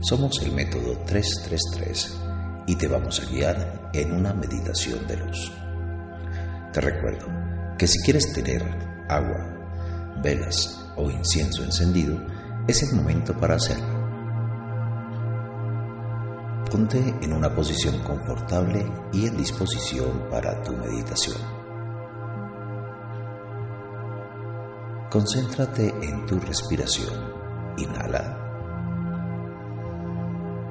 Somos el método 333 y te vamos a guiar en una meditación de luz. Te recuerdo que si quieres tener agua, velas o incienso encendido, es el momento para hacerlo. Ponte en una posición confortable y en disposición para tu meditación. Concéntrate en tu respiración. Inhala.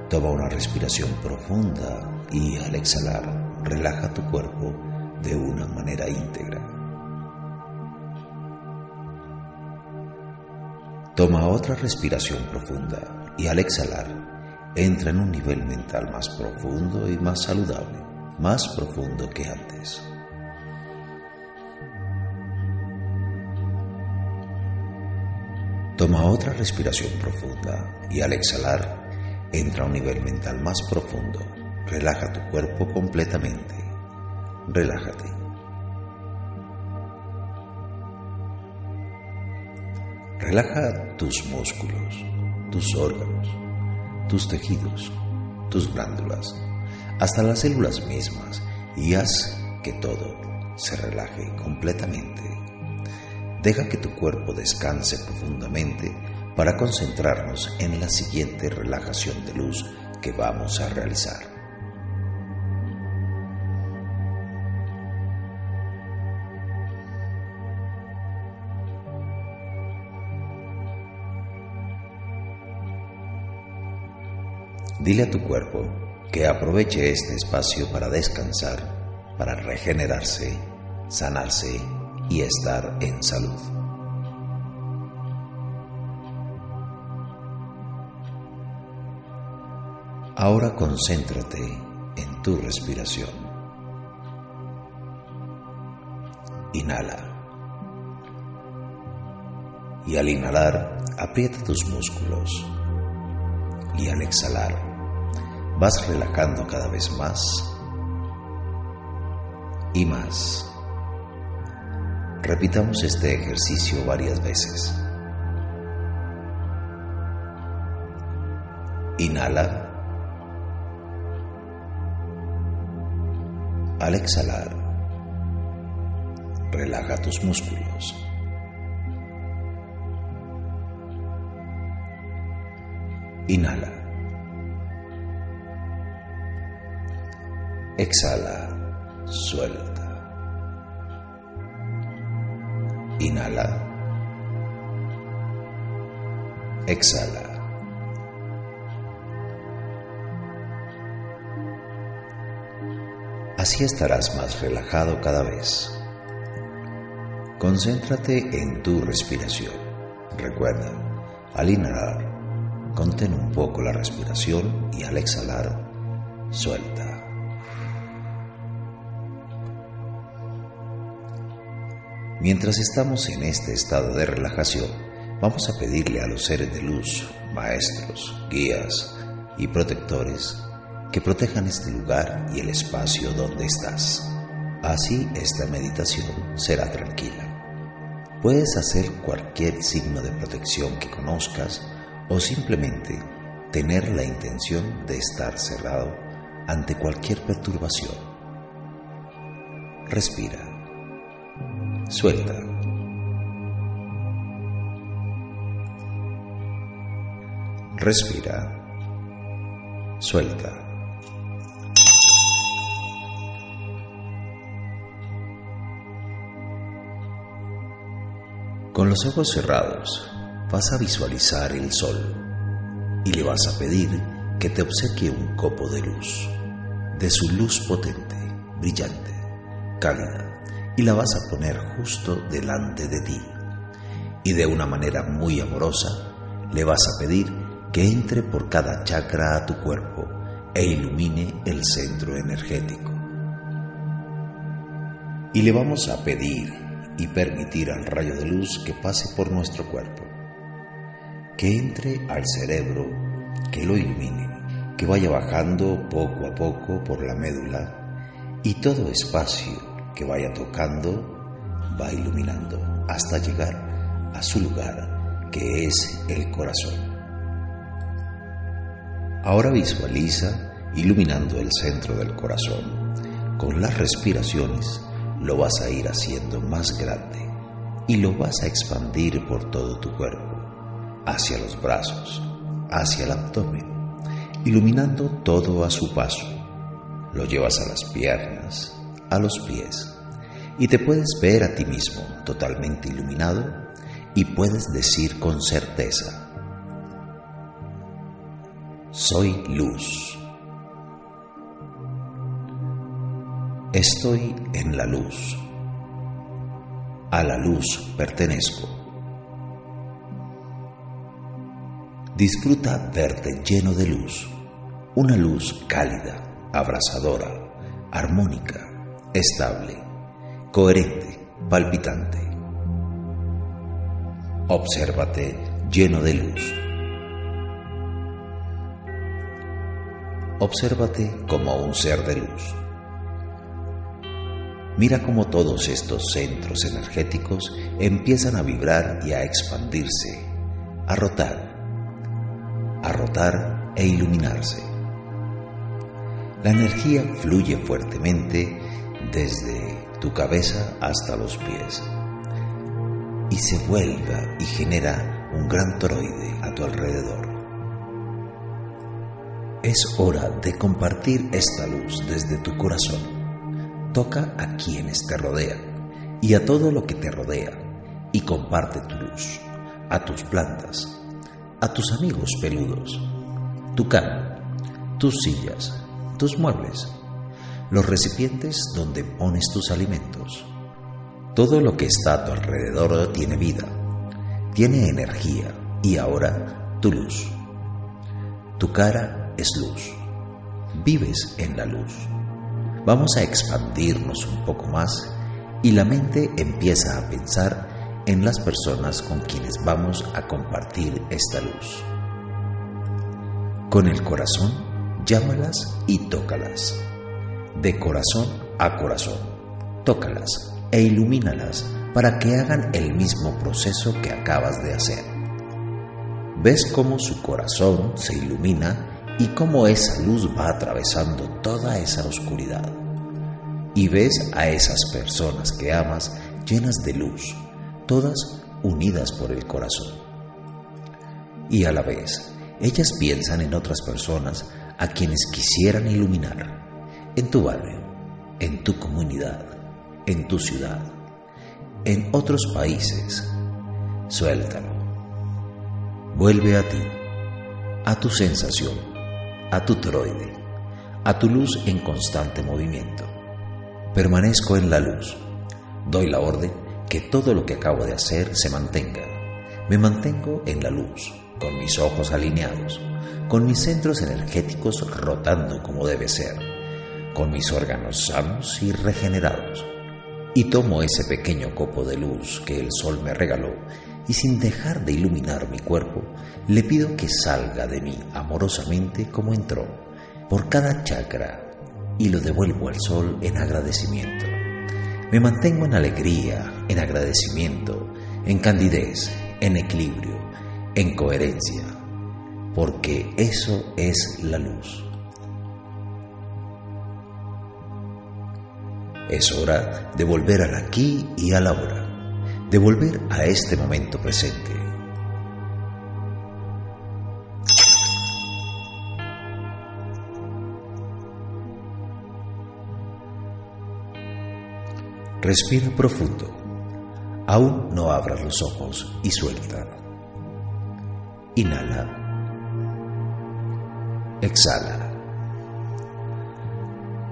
Toma una respiración profunda y al exhalar relaja tu cuerpo de una manera íntegra. Toma otra respiración profunda y al exhalar entra en un nivel mental más profundo y más saludable, más profundo que antes. Toma otra respiración profunda y al exhalar Entra a un nivel mental más profundo. Relaja tu cuerpo completamente. Relájate. Relaja tus músculos, tus órganos, tus tejidos, tus glándulas, hasta las células mismas y haz que todo se relaje completamente. Deja que tu cuerpo descanse profundamente para concentrarnos en la siguiente relajación de luz que vamos a realizar. Dile a tu cuerpo que aproveche este espacio para descansar, para regenerarse, sanarse y estar en salud. Ahora concéntrate en tu respiración. Inhala. Y al inhalar, aprieta tus músculos. Y al exhalar, vas relajando cada vez más y más. Repitamos este ejercicio varias veces. Inhala. Al exhalar, relaja tus músculos. Inhala. Exhala, suelta. Inhala. Exhala. Así estarás más relajado cada vez. Concéntrate en tu respiración. Recuerda, al inhalar, contén un poco la respiración y al exhalar, suelta. Mientras estamos en este estado de relajación, vamos a pedirle a los seres de luz, maestros, guías y protectores que protejan este lugar y el espacio donde estás. Así esta meditación será tranquila. Puedes hacer cualquier signo de protección que conozcas o simplemente tener la intención de estar cerrado ante cualquier perturbación. Respira. Suelta. Respira. Suelta. Con los ojos cerrados vas a visualizar el sol y le vas a pedir que te obsequie un copo de luz, de su luz potente, brillante, cálida y la vas a poner justo delante de ti. Y de una manera muy amorosa le vas a pedir que entre por cada chakra a tu cuerpo e ilumine el centro energético. Y le vamos a pedir y permitir al rayo de luz que pase por nuestro cuerpo, que entre al cerebro, que lo ilumine, que vaya bajando poco a poco por la médula y todo espacio que vaya tocando va iluminando hasta llegar a su lugar, que es el corazón. Ahora visualiza iluminando el centro del corazón. Con las respiraciones lo vas a ir haciendo más grande y lo vas a expandir por todo tu cuerpo, hacia los brazos, hacia el abdomen, iluminando todo a su paso. Lo llevas a las piernas, a los pies y te puedes ver a ti mismo totalmente iluminado y puedes decir con certeza, soy luz. Estoy en la luz. A la luz pertenezco. Disfruta verte lleno de luz, una luz cálida, abrasadora, armónica, estable, coherente, palpitante. Obsérvate lleno de luz. Obsérvate como un ser de luz. Mira cómo todos estos centros energéticos empiezan a vibrar y a expandirse, a rotar, a rotar e iluminarse. La energía fluye fuertemente desde tu cabeza hasta los pies y se vuelva y genera un gran toroide a tu alrededor. Es hora de compartir esta luz desde tu corazón toca a quienes te rodean y a todo lo que te rodea y comparte tu luz, a tus plantas, a tus amigos peludos, tu cama, tus sillas, tus muebles, los recipientes donde pones tus alimentos. Todo lo que está a tu alrededor tiene vida, tiene energía y ahora tu luz. Tu cara es luz. Vives en la luz vamos a expandirnos un poco más y la mente empieza a pensar en las personas con quienes vamos a compartir esta luz. Con el corazón, llámalas y tócalas. De corazón a corazón, tócalas e ilumínalas para que hagan el mismo proceso que acabas de hacer. ¿Ves cómo su corazón se ilumina y cómo esa luz va atravesando toda esa oscuridad. Y ves a esas personas que amas llenas de luz, todas unidas por el corazón. Y a la vez, ellas piensan en otras personas a quienes quisieran iluminar, en tu barrio, en tu comunidad, en tu ciudad, en otros países. Suéltalo. Vuelve a ti, a tu sensación a tu toroide, a tu luz en constante movimiento. Permanezco en la luz. Doy la orden que todo lo que acabo de hacer se mantenga. Me mantengo en la luz, con mis ojos alineados, con mis centros energéticos rotando como debe ser, con mis órganos sanos y regenerados. Y tomo ese pequeño copo de luz que el sol me regaló y sin dejar de iluminar mi cuerpo, le pido que salga de mí amorosamente como entró, por cada chakra, y lo devuelvo al sol en agradecimiento. Me mantengo en alegría, en agradecimiento, en candidez, en equilibrio, en coherencia, porque eso es la luz. Es hora de volver al aquí y a la hora de volver a este momento presente. Respira profundo. Aún no abras los ojos y suelta. Inhala. Exhala.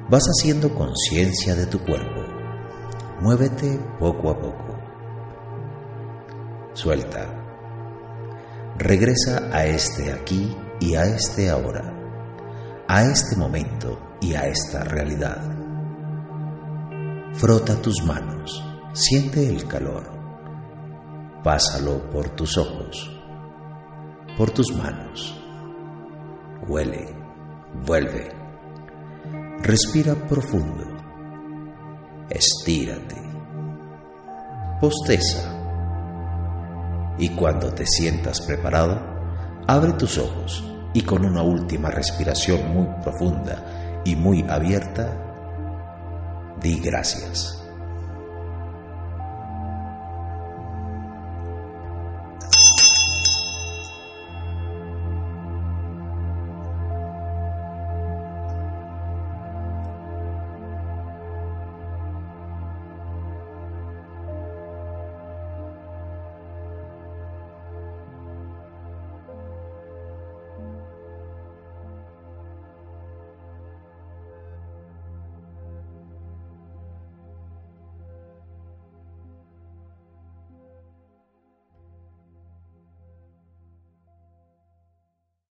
Vas haciendo conciencia de tu cuerpo Muévete poco a poco. Suelta. Regresa a este aquí y a este ahora, a este momento y a esta realidad. Frota tus manos, siente el calor. Pásalo por tus ojos, por tus manos. Huele, vuelve. Respira profundo. Estírate. Posteza. Y cuando te sientas preparado, abre tus ojos y con una última respiración muy profunda y muy abierta, di gracias.